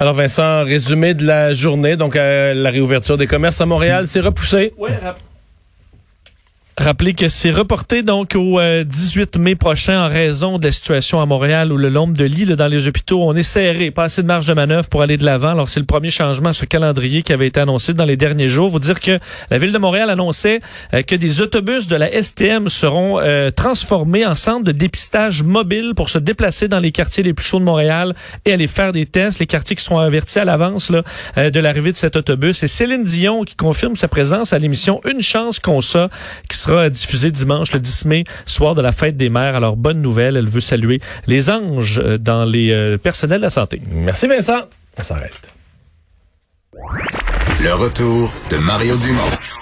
Alors Vincent, résumé de la journée, donc euh, la réouverture des commerces à Montréal, c'est repoussé. Oui, Rappelez que c'est reporté donc au 18 euh, mai prochain en raison de la situation à Montréal où le nombre de lits dans les hôpitaux, on est serré, pas assez de marge de manœuvre pour aller de l'avant. Alors c'est le premier changement à ce calendrier qui avait été annoncé dans les derniers jours. Vous dire que la ville de Montréal annonçait euh, que des autobus de la STM seront euh, transformés en centre de dépistage mobile pour se déplacer dans les quartiers les plus chauds de Montréal et aller faire des tests, les quartiers qui sont avertis à l'avance de l'arrivée de cet autobus. Et Céline Dion qui confirme sa présence à l'émission Une chance qu'on ça qui sera diffusée dimanche le 10 mai, soir de la fête des mères. Alors, bonne nouvelle, elle veut saluer les anges euh, dans les euh, personnels de la santé. Merci Vincent. On s'arrête. Le retour de Mario Dumont.